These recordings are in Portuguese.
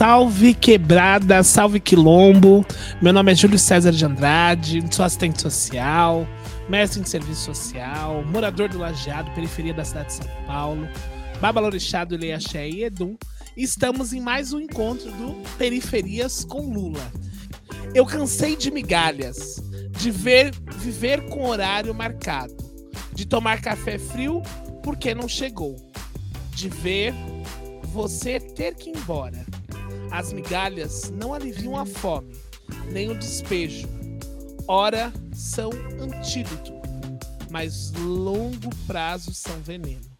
Salve quebrada, salve quilombo. Meu nome é Júlio César de Andrade, sou assistente social, mestre em serviço social, morador do Lajeado, periferia da cidade de São Paulo, babalorixado, Ileiaxé e Edum. Estamos em mais um encontro do Periferias com Lula. Eu cansei de migalhas, de ver viver com horário marcado, de tomar café frio porque não chegou, de ver você ter que ir embora. As migalhas não aliviam a fome, nem o despejo. Ora, são antídoto, mas longo prazo são veneno.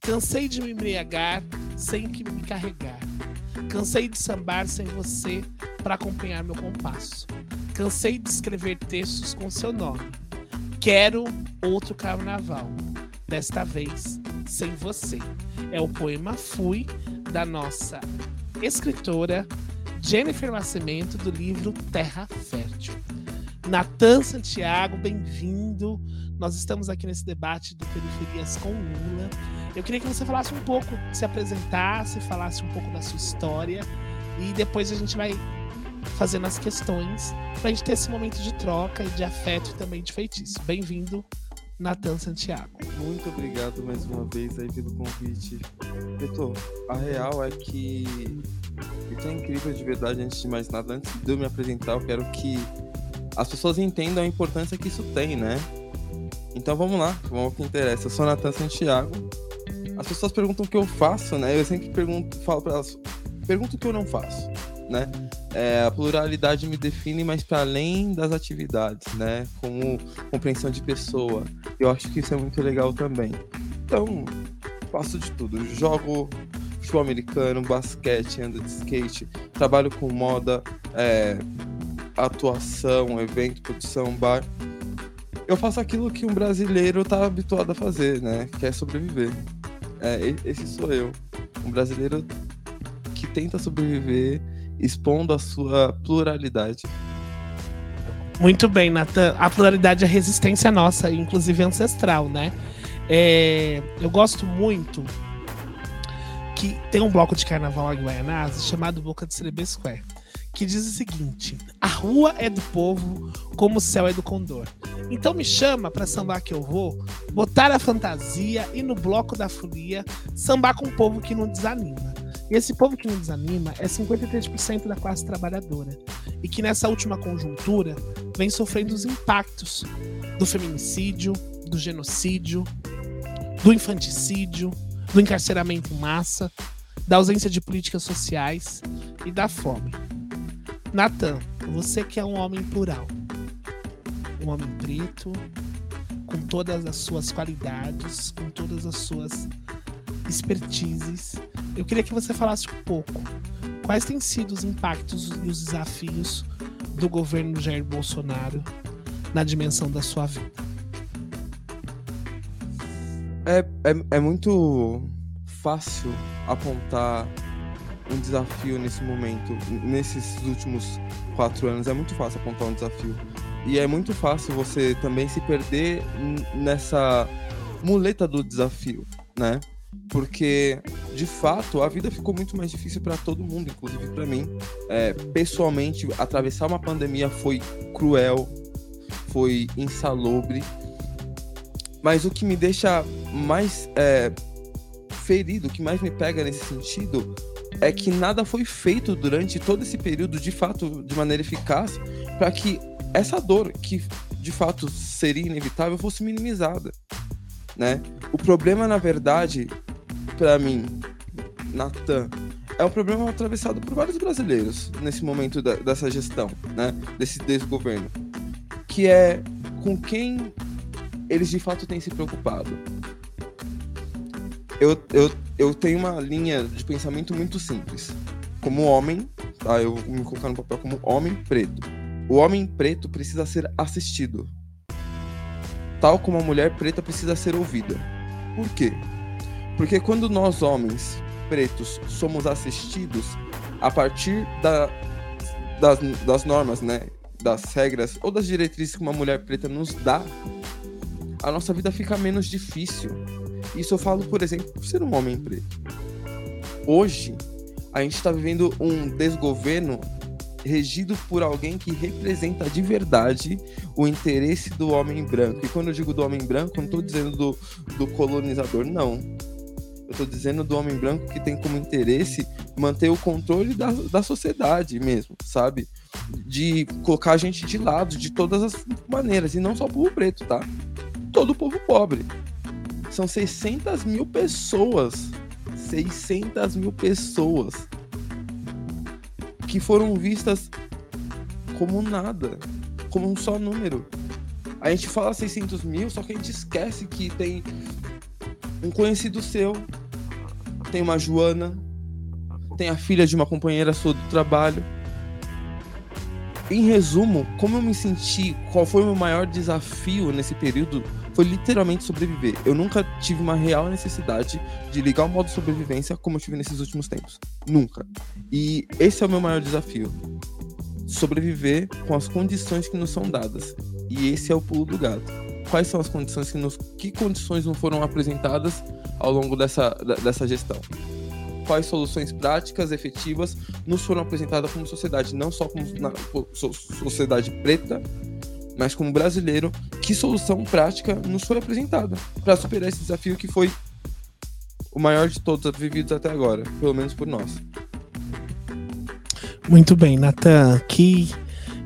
Cansei de me embriagar sem que me carregar. Cansei de sambar sem você para acompanhar meu compasso. Cansei de escrever textos com seu nome. Quero outro carnaval. Desta vez, sem você. É o poema Fui, da nossa escritora Jennifer Nascimento, do livro Terra Fértil. Natan Santiago, bem-vindo. Nós estamos aqui nesse debate do Periferias com Lula. Eu queria que você falasse um pouco, se apresentasse, falasse um pouco da sua história e depois a gente vai fazendo as questões para a gente ter esse momento de troca e de afeto e também de feitiço. Bem-vindo, Natan Santiago. Muito obrigado mais uma vez aí pelo convite. Vitor, a real é que isso é incrível de verdade, antes de mais nada, antes de eu me apresentar, eu quero que as pessoas entendam a importância que isso tem, né? Então vamos lá, vamos ao que interessa. Eu sou Natan Santiago. As pessoas perguntam o que eu faço, né? Eu sempre pergunto, falo para elas, pergunto o que eu não faço, né? É, a pluralidade me define, mas para além das atividades, né? Como compreensão de pessoa. Eu acho que isso é muito legal também. Então, faço de tudo. Jogo futebol americano, basquete, ando de skate, trabalho com moda, é, atuação, evento, produção, bar. Eu faço aquilo que um brasileiro está habituado a fazer, né? Que é sobreviver. É, esse sou eu. Um brasileiro que tenta sobreviver expondo a sua pluralidade. Muito bem, Nathan. A pluralidade é resistência nossa, inclusive ancestral, né? É, eu gosto muito que tem um bloco de carnaval em Guaianazes chamado Boca de Cerebê Square, que diz o seguinte: A rua é do povo, como o céu é do condor. Então me chama para sambar que eu vou, botar a fantasia e no bloco da folia sambar com um povo que não desanima. E esse povo que não desanima é 53% da classe trabalhadora. E que nessa última conjuntura vem sofrendo os impactos do feminicídio, do genocídio, do infanticídio, do encarceramento em massa, da ausência de políticas sociais e da fome. Natan, você que é um homem plural, um homem preto, com todas as suas qualidades, com todas as suas expertises, eu queria que você falasse um pouco quais têm sido os impactos e os desafios do governo Jair Bolsonaro na dimensão da sua vida. É, é, é muito fácil apontar um desafio nesse momento, nesses últimos quatro anos, é muito fácil apontar um desafio. E é muito fácil você também se perder nessa muleta do desafio, né? Porque, de fato, a vida ficou muito mais difícil para todo mundo, inclusive para mim. É, pessoalmente, atravessar uma pandemia foi cruel, foi insalubre. Mas o que me deixa mais é, ferido, o que mais me pega nesse sentido, é que nada foi feito durante todo esse período, de fato, de maneira eficaz, para que essa dor, que de fato seria inevitável, fosse minimizada. Né? O problema, na verdade, para mim, Natan, é um problema atravessado por vários brasileiros nesse momento da, dessa gestão, né? desse desgoverno, que é com quem eles de fato têm se preocupado eu, eu, eu tenho uma linha de pensamento muito simples. Como homem, tá? Eu vou me colocar no papel como homem preto. O homem preto precisa ser assistido. Tal como a mulher preta precisa ser ouvida. Por quê? Porque quando nós, homens pretos, somos assistidos a partir da, das, das normas, né? Das regras ou das diretrizes que uma mulher preta nos dá, a nossa vida fica menos difícil isso eu falo, por exemplo, por ser um homem preto. Hoje, A gente está vivendo um desgoverno regido por alguém que representa de verdade o interesse do homem branco. E quando eu digo do homem branco, não estou dizendo do, do colonizador, não. Eu estou dizendo do homem branco que tem como interesse manter o controle da, da sociedade mesmo, sabe? De colocar a gente de lado de todas as maneiras, e não só o povo preto, tá? Todo o povo pobre. São 600 mil pessoas. 600 mil pessoas que foram vistas como nada, como um só número. A gente fala 600 mil, só que a gente esquece que tem um conhecido seu, tem uma Joana, tem a filha de uma companheira sua do trabalho. Em resumo, como eu me senti, qual foi o meu maior desafio nesse período, foi literalmente sobreviver. Eu nunca tive uma real necessidade de ligar o modo sobrevivência como eu tive nesses últimos tempos. Nunca. E esse é o meu maior desafio. Sobreviver com as condições que nos são dadas. E esse é o pulo do gato. Quais são as condições que nos. Que condições não foram apresentadas ao longo dessa, dessa gestão? Quais soluções práticas, efetivas, nos foram apresentadas como sociedade, não só como na, sociedade preta, mas como brasileiro, que solução prática nos foi apresentada para superar esse desafio que foi o maior de todos vividos até agora, pelo menos por nós. Muito bem, Natan, que,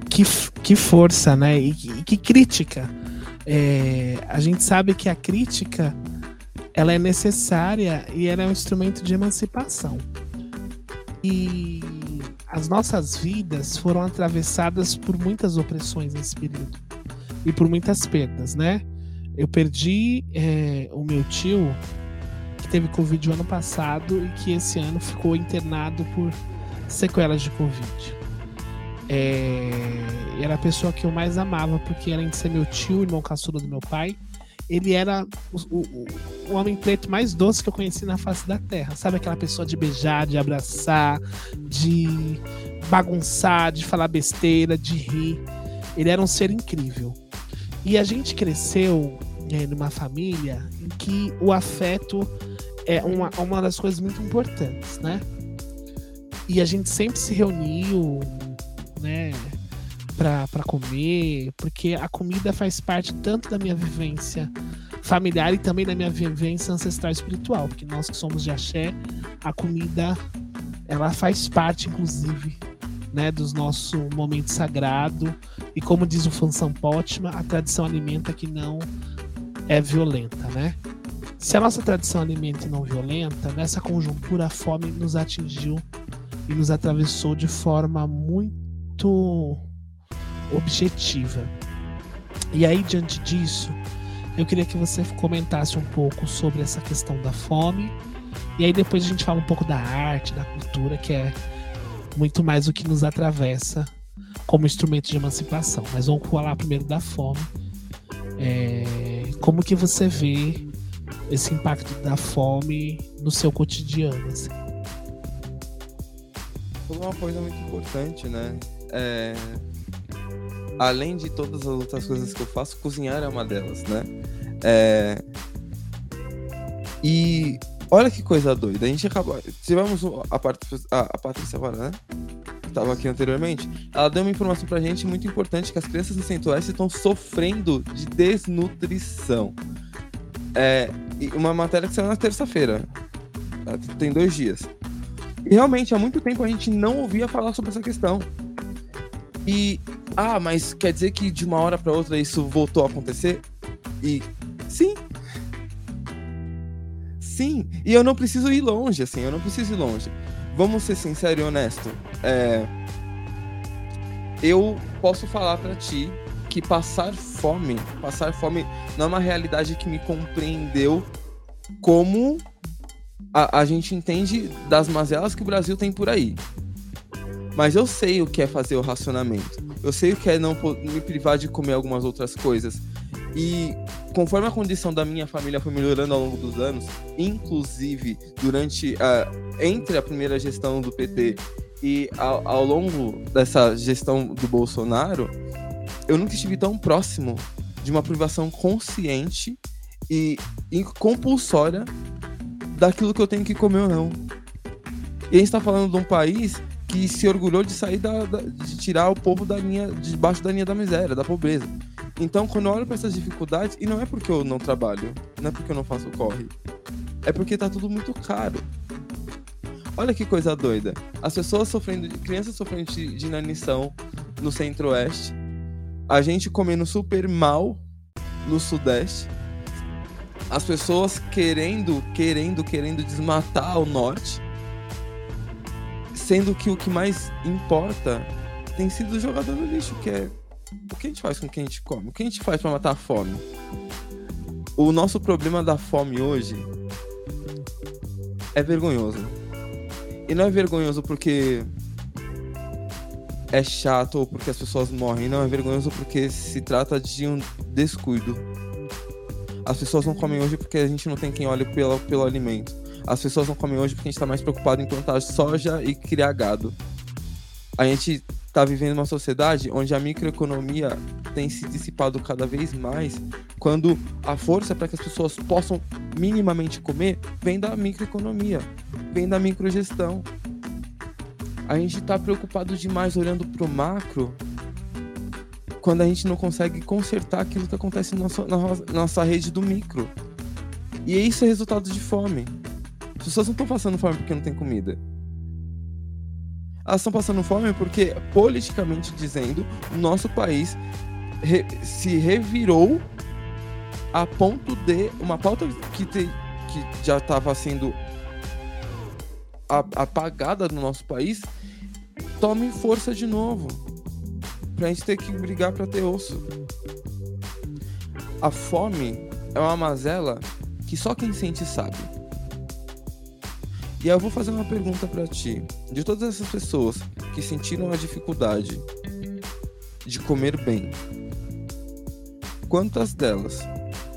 que, que força, né? E que, que crítica. É, a gente sabe que a crítica ela é necessária e ela é um instrumento de emancipação. E as nossas vidas foram atravessadas por muitas opressões nesse período e por muitas perdas, né? Eu perdi é, o meu tio que teve Covid o ano passado e que esse ano ficou internado por sequelas de Covid. É, era a pessoa que eu mais amava, porque além de ser meu tio, irmão caçula do meu pai, ele era o, o, o, homem preto mais doce que eu conheci na face da terra. Sabe aquela pessoa de beijar, de abraçar, de bagunçar, de falar besteira, de rir. Ele era um ser incrível. E a gente cresceu é, numa família em que o afeto é uma, uma das coisas muito importantes, né? E a gente sempre se reuniu, né? Para comer, porque a comida faz parte tanto da minha vivência familiar e também da minha vivência ancestral espiritual, porque nós que somos de axé, a comida ela faz parte inclusive, né, dos nosso momento sagrado, e como diz o Fansan Potma, a tradição alimenta que não é violenta, né? Se a nossa tradição alimenta e não violenta, nessa conjuntura a fome nos atingiu e nos atravessou de forma muito objetiva. E aí, diante disso, eu queria que você comentasse um pouco sobre essa questão da fome. E aí depois a gente fala um pouco da arte, da cultura, que é muito mais o que nos atravessa como instrumento de emancipação. Mas vamos falar primeiro da fome. É, como que você vê esse impacto da fome no seu cotidiano? Assim? Foi uma coisa muito importante, né? É, além de todas as outras coisas que eu faço, cozinhar é uma delas, né? É... E olha que coisa doida. A gente acabou. Tivemos a, part... a, a Patrícia agora, né? Estava aqui anteriormente. Ela deu uma informação pra gente muito importante: que as crianças Centro-Oeste estão sofrendo de desnutrição. É... uma matéria que saiu na terça-feira. Tem dois dias. E realmente, há muito tempo a gente não ouvia falar sobre essa questão. E ah, mas quer dizer que de uma hora para outra isso voltou a acontecer? E sim. Sim, e eu não preciso ir longe, assim, eu não preciso ir longe. Vamos ser sincero e honesto. É... Eu posso falar para ti que passar fome, passar fome não é uma realidade que me compreendeu como a, a gente entende das mazelas que o Brasil tem por aí. Mas eu sei o que é fazer o racionamento. Eu sei que é não me privar de comer algumas outras coisas. E conforme a condição da minha família foi melhorando ao longo dos anos, inclusive durante a, entre a primeira gestão do PT e ao, ao longo dessa gestão do Bolsonaro, eu nunca estive tão próximo de uma privação consciente e, e compulsória daquilo que eu tenho que comer ou não. E a gente tá falando de um país que se orgulhou de sair da, da, de tirar o povo da linha debaixo da linha da miséria, da pobreza. Então, quando eu olho para essas dificuldades, e não é porque eu não trabalho, não é porque eu não faço corre, é porque tá tudo muito caro. Olha que coisa doida. As pessoas sofrendo, crianças sofrendo de, inanição no centro-oeste, a gente comendo super mal no sudeste, as pessoas querendo, querendo, querendo desmatar o norte, sendo que o que mais importa tem sido jogado no lixo, que é o que a gente faz com o que a gente come? O que a gente faz para matar a fome? O nosso problema da fome hoje é vergonhoso. E não é vergonhoso porque é chato ou porque as pessoas morrem, não, é vergonhoso porque se trata de um descuido. As pessoas não comem hoje porque a gente não tem quem olhe pelo, pelo alimento. As pessoas não comem hoje porque a gente está mais preocupado em plantar soja e criar gado. A gente está vivendo uma sociedade onde a microeconomia tem se dissipado cada vez mais, quando a força para que as pessoas possam minimamente comer vem da microeconomia, vem da microgestão. A gente está preocupado demais olhando para o macro quando a gente não consegue consertar aquilo que acontece na nossa, na nossa rede do micro. E isso é resultado de fome. As pessoas não estão passando fome porque não tem comida elas estão passando fome porque, politicamente dizendo, o nosso país re se revirou a ponto de uma pauta que, te, que já estava sendo apagada no nosso país tome força de novo. Pra gente ter que brigar para ter osso. A fome é uma mazela que só quem sente sabe. E eu vou fazer uma pergunta para ti. De todas essas pessoas que sentiram a dificuldade de comer bem, quantas delas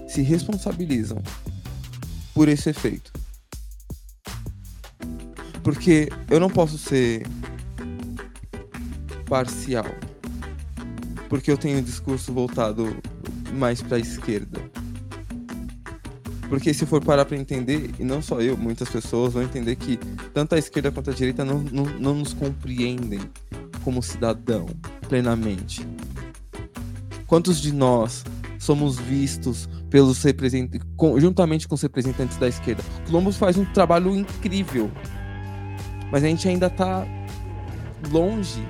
se responsabilizam por esse efeito? Porque eu não posso ser parcial. Porque eu tenho um discurso voltado mais para a esquerda. Porque se for parar para entender, e não só eu, muitas pessoas vão entender que tanto a esquerda quanto a direita não, não, não nos compreendem como cidadão plenamente. Quantos de nós somos vistos pelos representantes, juntamente com os representantes da esquerda? O Colombo faz um trabalho incrível, mas a gente ainda está longe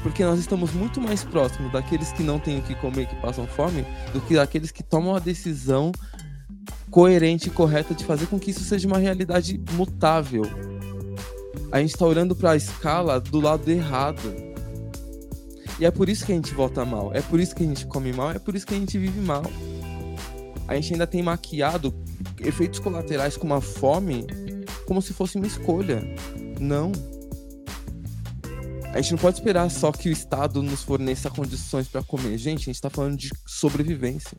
porque nós estamos muito mais próximos daqueles que não têm o que comer, que passam fome, do que daqueles que tomam a decisão coerente e correta de fazer com que isso seja uma realidade mutável. A gente está olhando para a escala do lado errado. E é por isso que a gente vota mal, é por isso que a gente come mal, é por isso que a gente vive mal. A gente ainda tem maquiado efeitos colaterais como a fome como se fosse uma escolha. Não. A gente não pode esperar só que o Estado nos forneça condições para comer. Gente, a gente está falando de sobrevivência.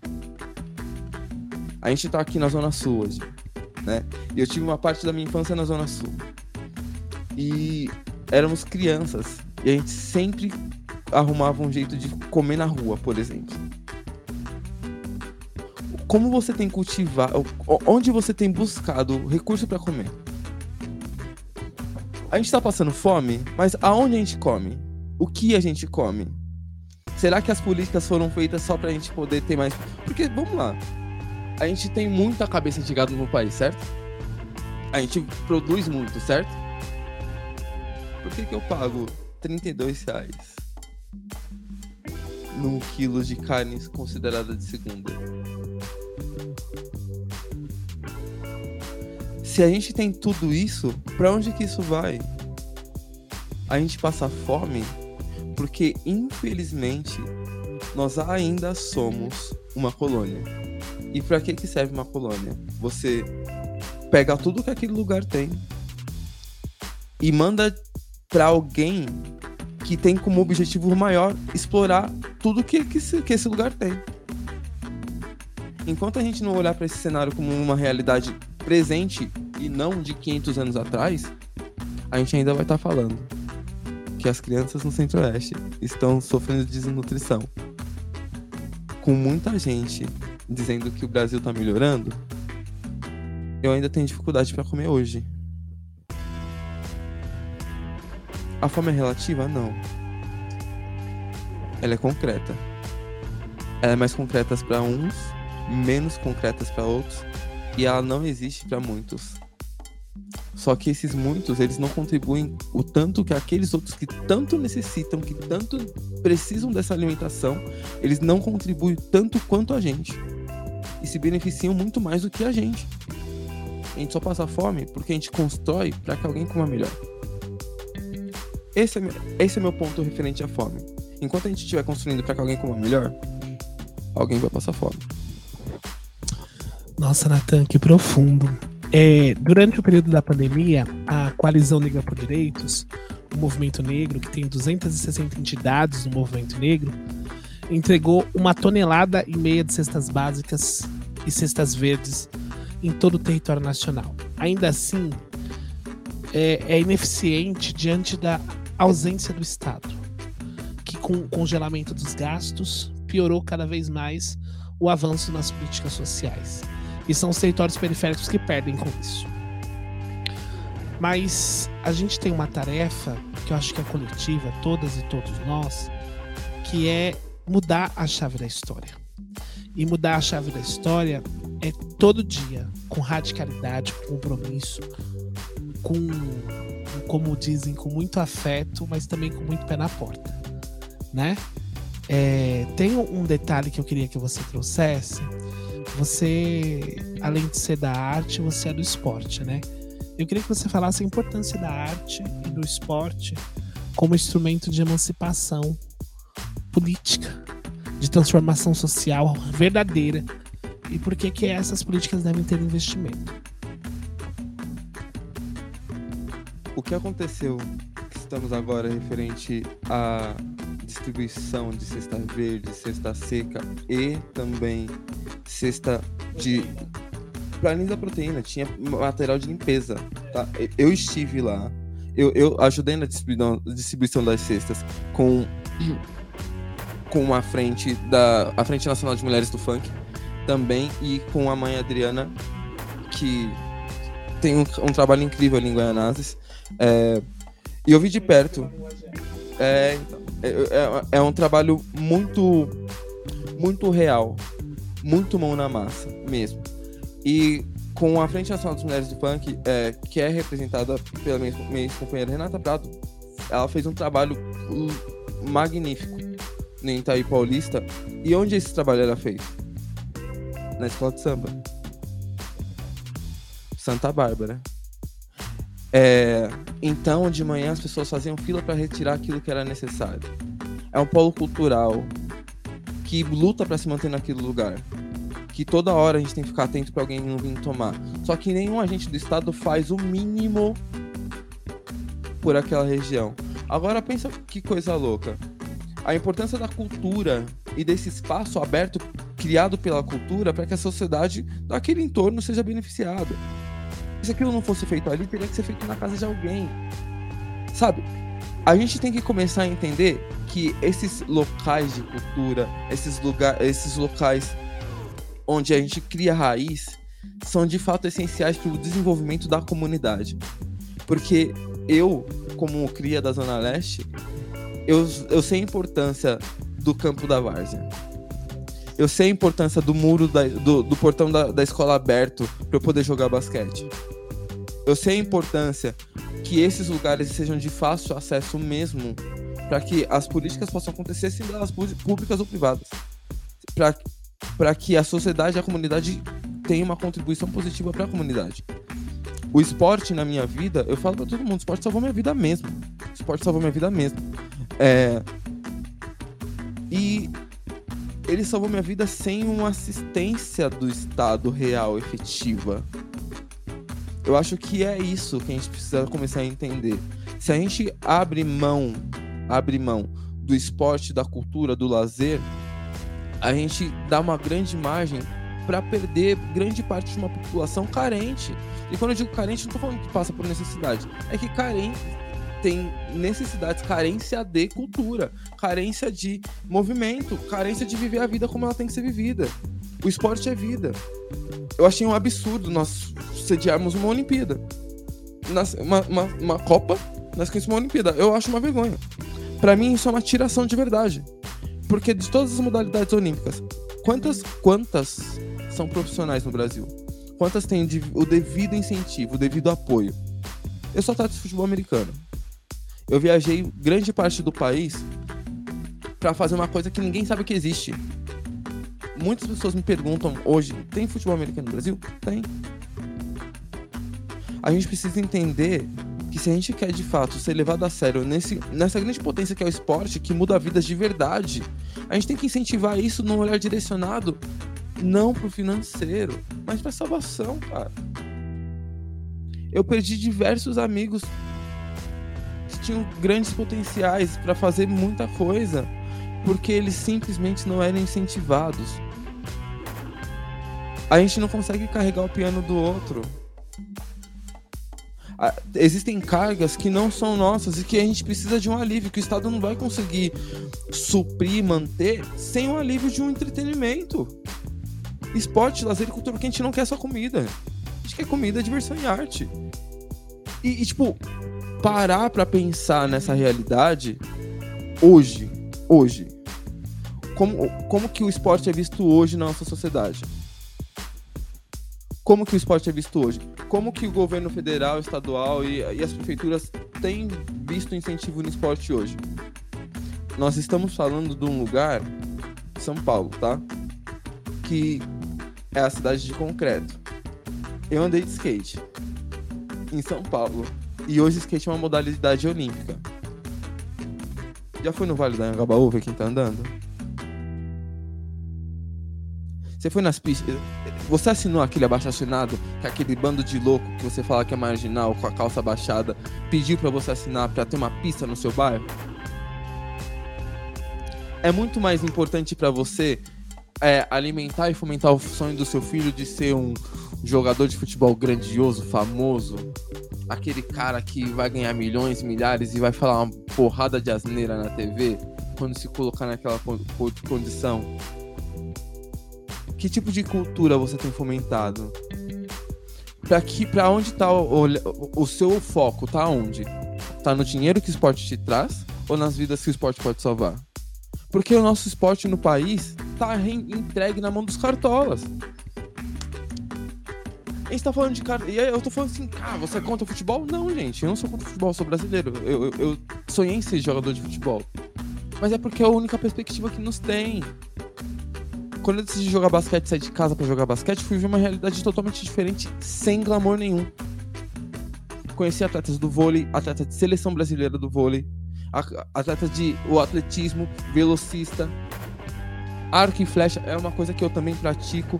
A gente tá aqui na Zona Sul hoje, né? E eu tive uma parte da minha infância na Zona Sul. E éramos crianças. E a gente sempre arrumava um jeito de comer na rua, por exemplo. Como você tem cultivado, onde você tem buscado recurso para comer? A gente tá passando fome, mas aonde a gente come? O que a gente come? Será que as políticas foram feitas só pra gente poder ter mais. Porque, vamos lá, a gente tem muita cabeça de gado no país, certo? A gente produz muito, certo? Por que, que eu pago 32 reais num quilo de carne considerada de segunda? Se a gente tem tudo isso, para onde que isso vai? A gente passa fome porque, infelizmente, nós ainda somos uma colônia. E para que que serve uma colônia? Você pega tudo que aquele lugar tem e manda para alguém que tem como objetivo maior explorar tudo que, que, esse, que esse lugar tem. Enquanto a gente não olhar para esse cenário como uma realidade presente e não de 500 anos atrás, a gente ainda vai estar tá falando que as crianças no Centro-Oeste estão sofrendo desnutrição. Com muita gente dizendo que o Brasil tá melhorando, eu ainda tenho dificuldade para comer hoje. A fome é relativa? Não. Ela é concreta. Ela é mais concreta para uns, menos concretas para outros, e ela não existe para muitos. Só que esses muitos, eles não contribuem o tanto que aqueles outros que tanto necessitam, que tanto precisam dessa alimentação, eles não contribuem tanto quanto a gente. E se beneficiam muito mais do que a gente. A gente só passa fome porque a gente constrói para que alguém coma melhor. Esse é, esse é meu ponto referente à fome. Enquanto a gente estiver construindo para que alguém coma melhor, alguém vai passar fome. Nossa, Natan, que profundo. É, durante o período da pandemia, a Coalizão Negra por Direitos, o movimento negro, que tem 260 entidades no movimento negro, entregou uma tonelada e meia de cestas básicas e cestas verdes em todo o território nacional. Ainda assim, é, é ineficiente diante da ausência do Estado, que com o congelamento dos gastos piorou cada vez mais o avanço nas políticas sociais. E são os territórios periféricos que perdem com isso. Mas a gente tem uma tarefa que eu acho que é coletiva, todas e todos nós, que é mudar a chave da história. E mudar a chave da história é todo dia, com radicalidade, com compromisso, com, como dizem, com muito afeto, mas também com muito pé na porta, né? É, tem um detalhe que eu queria que você trouxesse. Você, além de ser da arte, você é do esporte, né? Eu queria que você falasse a importância da arte e do esporte como instrumento de emancipação política, de transformação social verdadeira. E por que que essas políticas devem ter investimento? O que aconteceu que estamos agora referente à distribuição de cesta verde, cesta seca e também cesta de planilha da proteína, tinha material de limpeza, tá? Eu estive lá, eu, eu ajudei na distribuição das cestas com com a frente da a frente nacional de mulheres do funk também e com a mãe Adriana que tem um, um trabalho incrível ali em Guianazes é, e eu vi de perto. É, é, é, é um trabalho muito muito real muito mão na massa mesmo. E com a Frente Nacional das Mulheres do Funk, é, que é representada pela minha, minha companheira Renata Prado, ela fez um trabalho magnífico no Itaí Paulista. E onde esse trabalho ela fez? Na escola de samba. Santa Bárbara. É, então, de manhã, as pessoas faziam fila para retirar aquilo que era necessário. É um polo cultural que luta para se manter naquele lugar que toda hora a gente tem que ficar atento para alguém não vir tomar. Só que nenhum agente do Estado faz o mínimo por aquela região. Agora pensa que coisa louca. A importância da cultura e desse espaço aberto criado pela cultura para que a sociedade daquele entorno seja beneficiada. Se aquilo não fosse feito ali, teria que ser feito na casa de alguém. Sabe? A gente tem que começar a entender que esses locais de cultura, esses, lugar, esses locais onde a gente cria raiz, são de fato essenciais para o desenvolvimento da comunidade. Porque eu, como cria da Zona Leste, eu, eu sei a importância do campo da várzea. Eu sei a importância do muro, da, do, do portão da, da escola aberto para eu poder jogar basquete. Eu sei a importância que esses lugares sejam de fácil acesso mesmo para que as políticas possam acontecer, sendo elas públicas ou privadas. Para que a sociedade e a comunidade tenham uma contribuição positiva para a comunidade. O esporte na minha vida, eu falo para todo mundo, o esporte salvou minha vida mesmo. O esporte salvou minha vida mesmo. É... E ele salvou minha vida sem uma assistência do Estado real, efetiva. Eu acho que é isso que a gente precisa começar a entender. Se a gente abre mão, abre mão do esporte, da cultura, do lazer, a gente dá uma grande margem para perder grande parte de uma população carente. E quando eu digo carente, não estou falando que passa por necessidade, é que carente tem necessidades, carência de cultura, carência de movimento, carência de viver a vida como ela tem que ser vivida. O esporte é vida. Eu achei um absurdo nós sediarmos uma Olimpíada. Uma, uma, uma Copa Nós queremos uma Olimpíada. Eu acho uma vergonha. Para mim, isso é uma tiração de verdade. Porque de todas as modalidades olímpicas, quantas, quantas são profissionais no Brasil? Quantas têm o devido incentivo, o devido apoio? Eu só trato de futebol americano. Eu viajei grande parte do país para fazer uma coisa que ninguém sabe que existe. Muitas pessoas me perguntam hoje: tem futebol americano no Brasil? Tem. A gente precisa entender que se a gente quer de fato ser levado a sério nesse, nessa grande potência que é o esporte, que muda vidas de verdade, a gente tem que incentivar isso num olhar direcionado não pro financeiro, mas pra salvação, cara. Eu perdi diversos amigos que tinham grandes potenciais para fazer muita coisa, porque eles simplesmente não eram incentivados. A gente não consegue carregar o piano do outro existem cargas que não são nossas e que a gente precisa de um alívio, que o Estado não vai conseguir suprir, manter, sem o alívio de um entretenimento. Esporte, lazer e cultura, que a gente não quer só comida. A gente quer comida, diversão e arte. E, e tipo, parar para pensar nessa realidade hoje, hoje. Como, como que o esporte é visto hoje na nossa sociedade? Como que o esporte é visto hoje? como que o governo federal, estadual e, e as prefeituras têm visto incentivo no esporte hoje? Nós estamos falando de um lugar, São Paulo, tá? Que é a cidade de concreto. Eu andei de skate em São Paulo e hoje skate é uma modalidade olímpica. Já foi no Vale da Angabaú ver quem tá andando? Você foi nas pistas. Você assinou aquele abaixo assinado que aquele bando de louco que você fala que é marginal, com a calça baixada, pediu para você assinar para ter uma pista no seu bairro? É muito mais importante para você é, alimentar e fomentar o sonho do seu filho de ser um jogador de futebol grandioso, famoso, aquele cara que vai ganhar milhões, milhares e vai falar uma porrada de asneira na TV quando se colocar naquela condição que tipo de cultura você tem fomentado? Para que, para onde tá o, o, o, seu foco? Tá onde? Tá no dinheiro que o esporte te traz ou nas vidas que o esporte pode salvar? Porque o nosso esporte no país tá entregue na mão dos cartolas. A gente tá falando de cara. E eu tô falando assim, ah, você é contra futebol? Não, gente, eu não sou contra futebol, sou brasileiro. Eu, eu, eu sonhei em ser jogador de futebol. Mas é porque é a única perspectiva que nos tem quando eu decidi jogar basquete, sair de casa para jogar basquete, fui ver uma realidade totalmente diferente, sem glamour nenhum. Conheci atletas do vôlei, atletas de seleção brasileira do vôlei, atletas de o atletismo, velocista, arco e flecha é uma coisa que eu também pratico.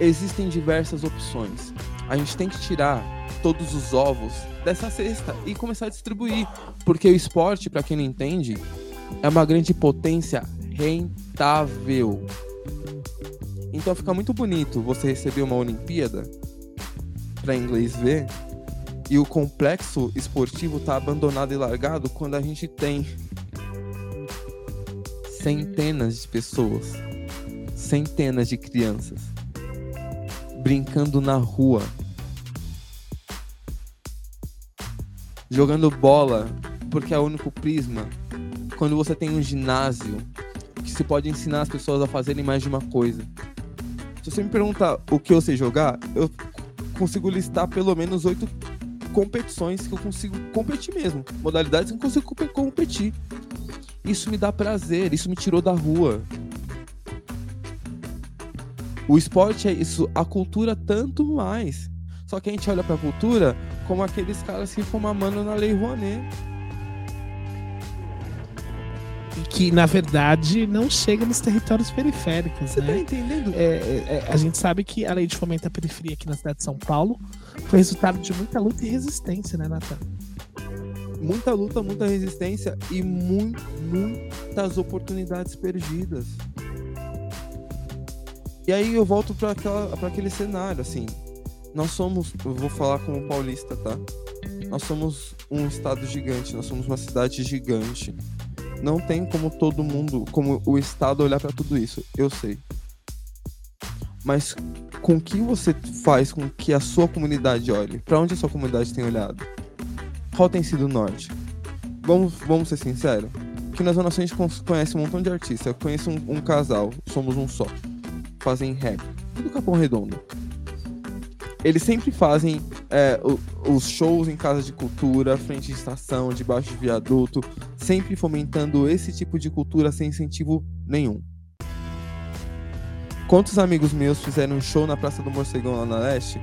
Existem diversas opções. A gente tem que tirar todos os ovos dessa cesta e começar a distribuir, porque o esporte, para quem não entende, é uma grande potência rentável. Então fica muito bonito você receber uma Olimpíada para inglês ver e o complexo esportivo tá abandonado e largado quando a gente tem centenas de pessoas, centenas de crianças brincando na rua, jogando bola, porque é o único prisma. Quando você tem um ginásio que se pode ensinar as pessoas a fazerem mais de uma coisa. Se você me perguntar o que eu sei jogar, eu consigo listar pelo menos oito competições que eu consigo competir mesmo. Modalidades que eu consigo competir. Isso me dá prazer, isso me tirou da rua. O esporte é isso, a cultura tanto mais. Só que a gente olha pra cultura como aqueles caras que ficam mamando na Lei Rouanet que na verdade não chega nos territórios periféricos. Você né? tá entendendo? É, é, é, a gente sabe que a lei de fomento à periferia aqui na cidade de São Paulo foi resultado de muita luta e resistência, né, Natan? Muita luta, muita resistência e mu muitas oportunidades perdidas. E aí eu volto para aquele cenário, assim. Nós somos, eu vou falar como paulista, tá? Nós somos um estado gigante, nós somos uma cidade gigante não tem como todo mundo, como o Estado olhar para tudo isso. Eu sei. Mas com que você faz com que a sua comunidade olhe? Para onde a sua comunidade tem olhado? Qual tem sido o norte? vamos, vamos ser sinceros. Que na Zona Sul a gente conhece um montão de artistas. Eu conheço um, um casal, somos um só. Fazem rap. Tudo Capão Redondo. Eles sempre fazem é, os shows em casa de cultura, frente de estação, debaixo de viaduto, sempre fomentando esse tipo de cultura sem incentivo nenhum. Quantos amigos meus fizeram um show na Praça do Morcegão lá na Leste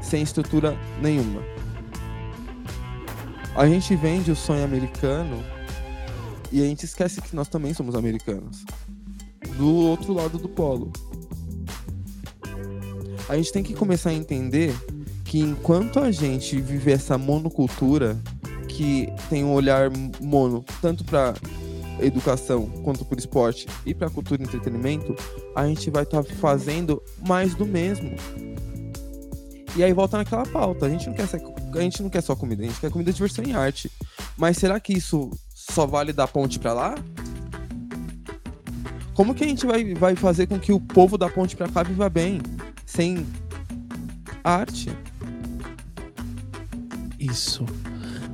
sem estrutura nenhuma? A gente vende o sonho americano e a gente esquece que nós também somos americanos. Do outro lado do polo a gente tem que começar a entender que enquanto a gente viver essa monocultura, que tem um olhar mono, tanto para educação quanto para esporte e para cultura e entretenimento, a gente vai estar tá fazendo mais do mesmo. E aí volta naquela pauta, a gente não quer ser, a gente não quer só comida, a gente quer comida, diversão e arte. Mas será que isso só vale da ponte para lá? Como que a gente vai, vai fazer com que o povo da ponte para cá viva bem? sem arte. Isso.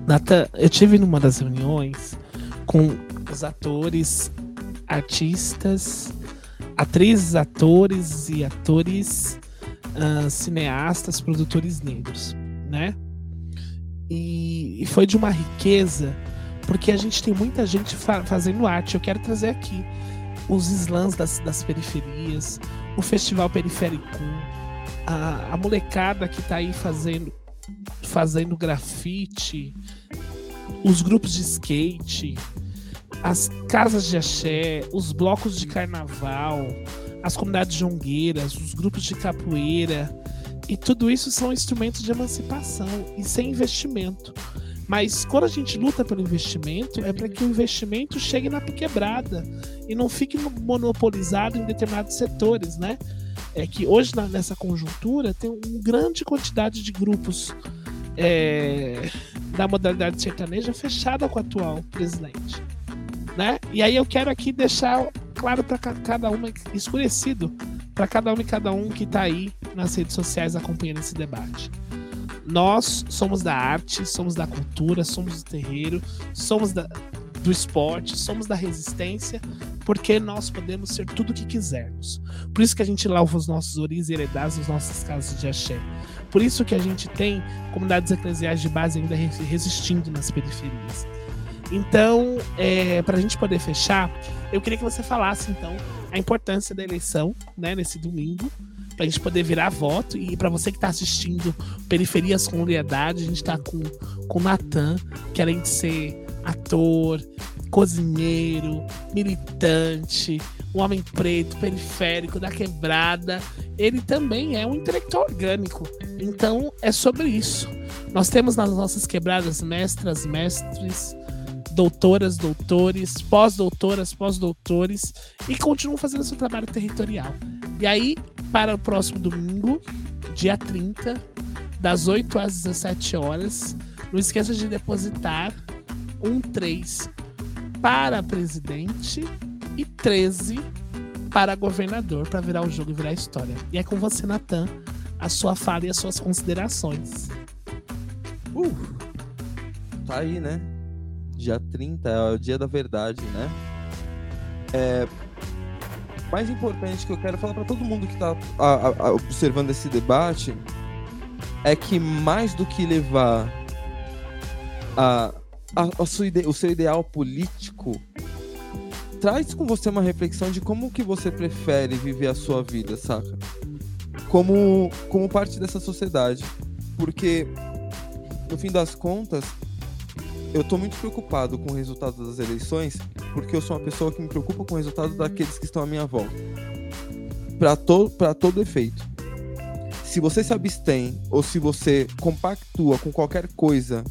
Nata, eu tive numa das reuniões com os atores, artistas, atrizes, atores e atores, uh, cineastas, produtores negros, né? E, e, foi de uma riqueza, porque a gente tem muita gente fa fazendo arte. Eu quero trazer aqui os slams das, das periferias, o Festival Periférico, a, a molecada que tá aí fazendo, fazendo grafite, os grupos de skate, as casas de axé, os blocos de carnaval, as comunidades jongueiras, os grupos de capoeira. E tudo isso são instrumentos de emancipação e sem investimento. Mas quando a gente luta pelo investimento, é para que o investimento chegue na quebrada e não fique monopolizado em determinados setores, né? É que hoje, nessa conjuntura, tem uma grande quantidade de grupos é, da modalidade sertaneja fechada com o atual presidente. Né? E aí eu quero aqui deixar claro para cada um, escurecido para cada um e cada um que está aí nas redes sociais acompanhando esse debate. Nós somos da arte, somos da cultura, somos do terreiro, somos da, do esporte, somos da resistência, porque nós podemos ser tudo o que quisermos. Por isso que a gente lava os nossos oris e heredados nas nossas casas de axé. Por isso que a gente tem comunidades eclesiais de base ainda resistindo nas periferias. Então, é, para a gente poder fechar, eu queria que você falasse, então, a importância da eleição, né, nesse domingo, pra gente poder virar voto. E para você que tá assistindo Periferias com Unidade, a gente tá com, com o Natan, que além de ser ator, cozinheiro, militante, um homem preto, periférico, da quebrada, ele também é um intelectual orgânico. Então é sobre isso. Nós temos nas nossas quebradas mestras, mestres, doutoras, doutores, pós-doutoras, pós-doutores e continuam fazendo seu trabalho territorial. E aí, para o próximo domingo, dia 30, das 8 às 17 horas, não esqueça de depositar um 3 para presidente e 13 para governador, para virar o jogo e virar a história. E é com você, Natan, a sua fala e as suas considerações. Uh, tá aí, né? Dia 30 é o dia da verdade, né? É, mais importante que eu quero falar para todo mundo que está observando esse debate é que mais do que levar a, a, a sua ide, o seu ideal político, traz com você uma reflexão de como que você prefere viver a sua vida, saca? Como, como parte dessa sociedade. Porque, no fim das contas, eu tô muito preocupado com o resultado das eleições, porque eu sou uma pessoa que me preocupa com o resultado daqueles que estão à minha volta. Para to todo efeito. Se você se abstém ou se você compactua com qualquer coisa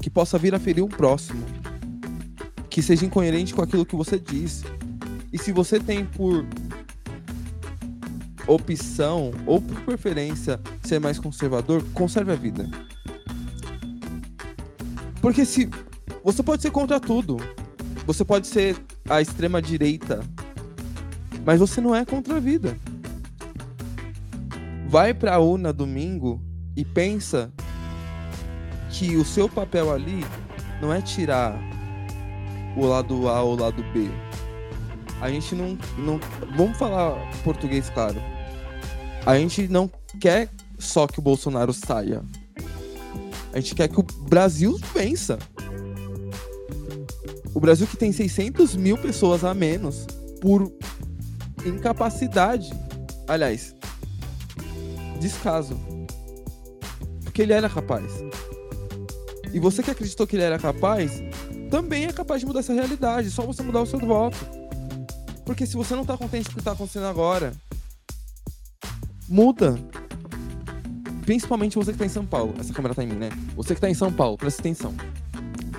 que possa vir a ferir um próximo, que seja incoerente com aquilo que você diz, e se você tem por opção ou por preferência ser mais conservador, conserve a vida. Porque se. Você pode ser contra tudo. Você pode ser a extrema direita. Mas você não é contra a vida. Vai pra urna domingo e pensa que o seu papel ali não é tirar o lado A ou o lado B. A gente não, não. Vamos falar português, claro. A gente não quer só que o Bolsonaro saia. A gente quer que o Brasil vença. O Brasil que tem 600 mil pessoas a menos por incapacidade. Aliás, descaso. Porque ele era capaz. E você que acreditou que ele era capaz, também é capaz de mudar essa realidade. Só você mudar o seu voto. Porque se você não tá contente com o que tá acontecendo agora, muda. Principalmente você que tá em São Paulo. Essa câmera tá em mim, né? Você que tá em São Paulo, presta atenção.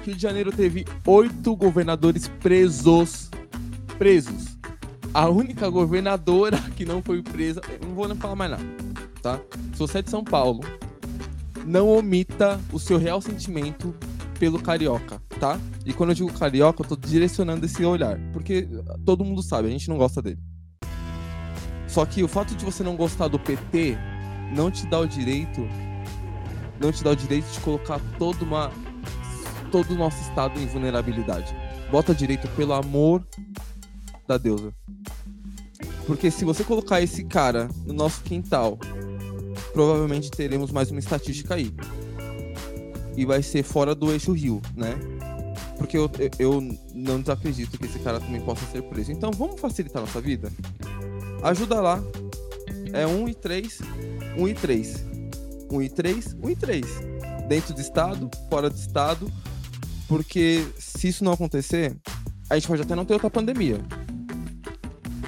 Rio de Janeiro teve oito governadores presos. Presos. A única governadora que não foi presa. Não vou nem falar mais nada, tá? Se você é de São Paulo, não omita o seu real sentimento pelo carioca, tá? E quando eu digo carioca, eu tô direcionando esse olhar. Porque todo mundo sabe, a gente não gosta dele. Só que o fato de você não gostar do PT não te dá o direito. Não te dá o direito de colocar uma todo o nosso estado em vulnerabilidade. Bota direito pelo amor da deusa. Porque se você colocar esse cara no nosso quintal, provavelmente teremos mais uma estatística aí. E vai ser fora do eixo rio, né? Porque eu, eu não desacredito que esse cara também possa ser preso. Então vamos facilitar nossa vida? Ajuda lá. É 1 e 3, 1 e 3. 1 e 3, 1 e 3. Dentro do estado, fora do estado, porque se isso não acontecer, a gente pode até não ter outra pandemia.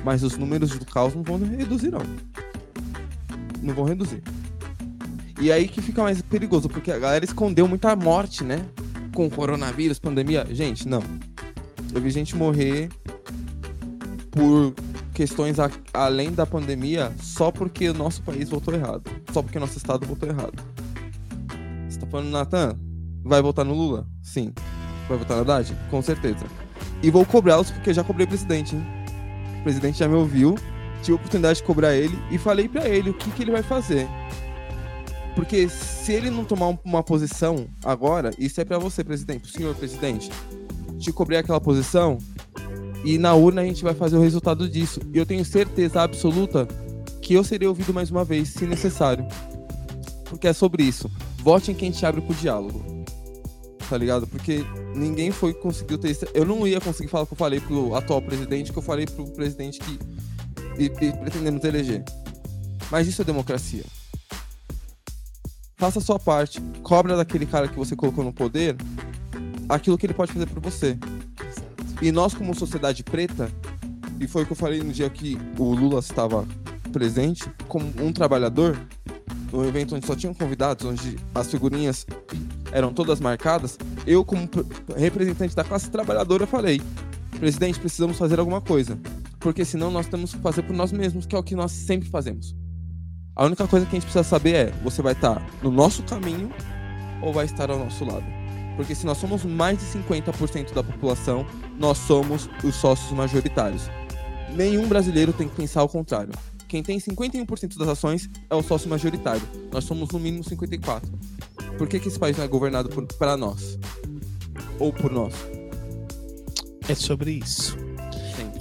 Mas os números do caos não vão reduzir, não. Não vão reduzir. E aí que fica mais perigoso, porque a galera escondeu muita morte, né? Com coronavírus, pandemia. Gente, não. Eu vi gente morrer por questões a, além da pandemia só porque o nosso país votou errado. Só porque o nosso estado votou errado. Você tá falando, Natan? Vai votar no Lula? Sim. Vai votar na Haddad? Com certeza. E vou cobrá-los porque já cobrei o presidente, hein? O presidente já me ouviu, tive a oportunidade de cobrar ele e falei para ele o que, que ele vai fazer. Porque se ele não tomar uma posição agora, isso é para você, presidente, senhor presidente. Te cobrei aquela posição e na urna a gente vai fazer o resultado disso. E eu tenho certeza absoluta que eu serei ouvido mais uma vez, se necessário. Porque é sobre isso. Vote em quem te abre pro diálogo tá ligado? Porque ninguém foi conseguiu ter. Eu não ia conseguir falar o que eu falei pro atual presidente, que eu falei pro presidente que e, e pretendemos eleger. Mas isso é democracia. Faça a sua parte, cobra daquele cara que você colocou no poder aquilo que ele pode fazer por você. E nós, como sociedade preta, e foi o que eu falei no dia que o Lula estava presente, como um trabalhador, no evento onde só tinham convidados, onde as figurinhas eram todas marcadas, eu, como representante da classe trabalhadora, falei: presidente, precisamos fazer alguma coisa. Porque senão nós temos que fazer por nós mesmos, que é o que nós sempre fazemos. A única coisa que a gente precisa saber é: você vai estar no nosso caminho ou vai estar ao nosso lado? Porque se nós somos mais de 50% da população, nós somos os sócios majoritários. Nenhum brasileiro tem que pensar ao contrário. Quem tem 51% das ações é o sócio majoritário. Nós somos no mínimo 54%. Por que, que esse país não é governado para nós? Ou por nós? É sobre isso.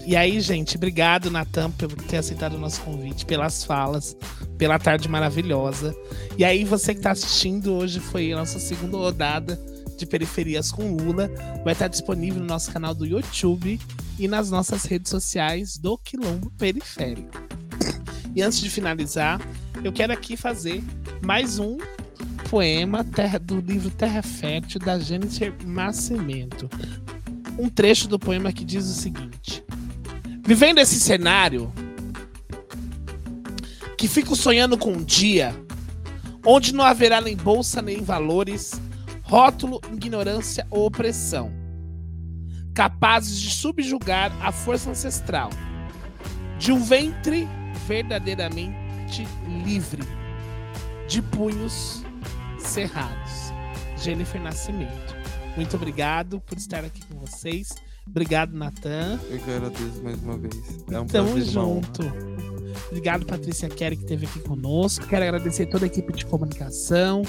E aí, gente, obrigado, Natan, por ter aceitado o nosso convite, pelas falas, pela tarde maravilhosa. E aí, você que está assistindo, hoje foi a nossa segunda rodada de Periferias com Lula. Vai estar disponível no nosso canal do YouTube e nas nossas redes sociais do Quilombo Periférico. E antes de finalizar, eu quero aqui fazer mais um poema do livro Terra Fértil, da Jennifer Nascimento. Um trecho do poema que diz o seguinte: Vivendo esse cenário, que fico sonhando com um dia onde não haverá nem bolsa nem valores, rótulo, ignorância ou opressão, capazes de subjugar a força ancestral de um ventre verdadeiramente livre, de punhos cerrados. Jennifer Nascimento. Muito obrigado por estar aqui com vocês. Obrigado, Natan. Eu que agradeço mais uma vez. É um Tamo junto. Obrigado, Patrícia Kerry, que esteve aqui conosco. Quero agradecer toda a equipe de comunicação,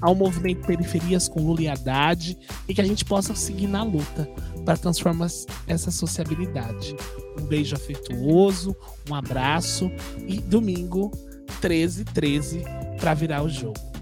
ao movimento Periferias com Lula e Haddad e que a gente possa seguir na luta para transformar essa sociabilidade. Um beijo afetuoso, um abraço e domingo 13 13 para virar o jogo.